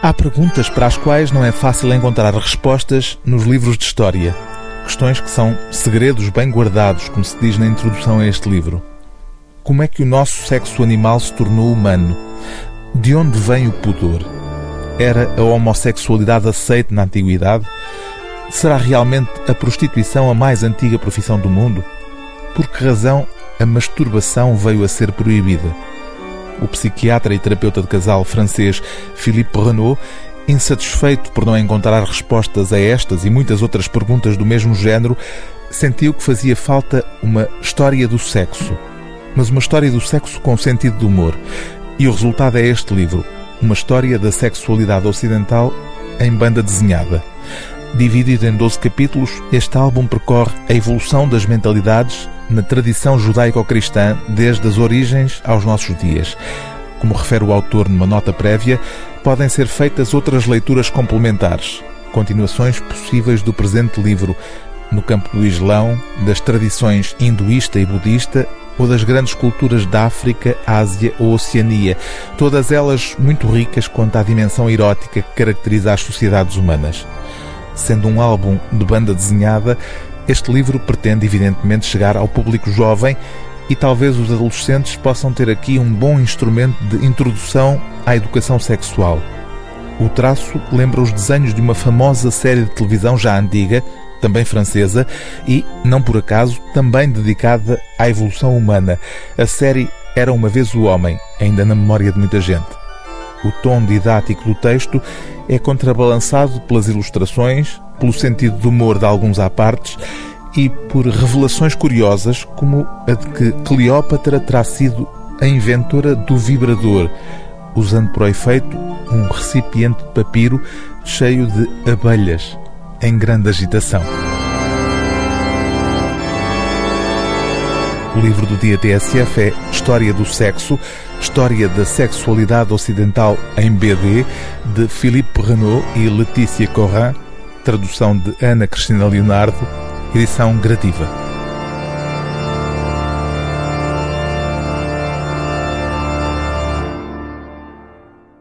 Há perguntas para as quais não é fácil encontrar respostas nos livros de história. Questões que são segredos bem guardados, como se diz na introdução a este livro. Como é que o nosso sexo animal se tornou humano? De onde vem o pudor? Era a homossexualidade aceite na antiguidade? Será realmente a prostituição a mais antiga profissão do mundo? Por que razão a masturbação veio a ser proibida? O psiquiatra e terapeuta de casal francês Philippe Renaud, insatisfeito por não encontrar respostas a estas e muitas outras perguntas do mesmo género, sentiu que fazia falta uma história do sexo. Mas uma história do sexo com sentido de humor. E o resultado é este livro, uma história da sexualidade ocidental em banda desenhada. Dividido em 12 capítulos, este álbum percorre a evolução das mentalidades na tradição judaico-cristã desde as origens aos nossos dias. Como refere o autor numa nota prévia, podem ser feitas outras leituras complementares, continuações possíveis do presente livro, no campo do Islão, das tradições hinduísta e budista ou das grandes culturas da África, Ásia ou Oceania, todas elas muito ricas quanto à dimensão erótica que caracteriza as sociedades humanas. Sendo um álbum de banda desenhada, este livro pretende, evidentemente, chegar ao público jovem e talvez os adolescentes possam ter aqui um bom instrumento de introdução à educação sexual. O traço lembra os desenhos de uma famosa série de televisão já antiga, também francesa, e, não por acaso, também dedicada à evolução humana. A série Era uma vez o Homem, ainda na memória de muita gente. O tom didático do texto é contrabalançado pelas ilustrações, pelo sentido de humor de alguns apartes e por revelações curiosas, como a de que Cleópatra terá sido a inventora do vibrador, usando o efeito um recipiente de papiro cheio de abelhas em grande agitação. O livro do dia TSF é História do Sexo, História da Sexualidade Ocidental em BD, de Philippe Renaud e Letícia Corrin, tradução de Ana Cristina Leonardo, edição gradiva.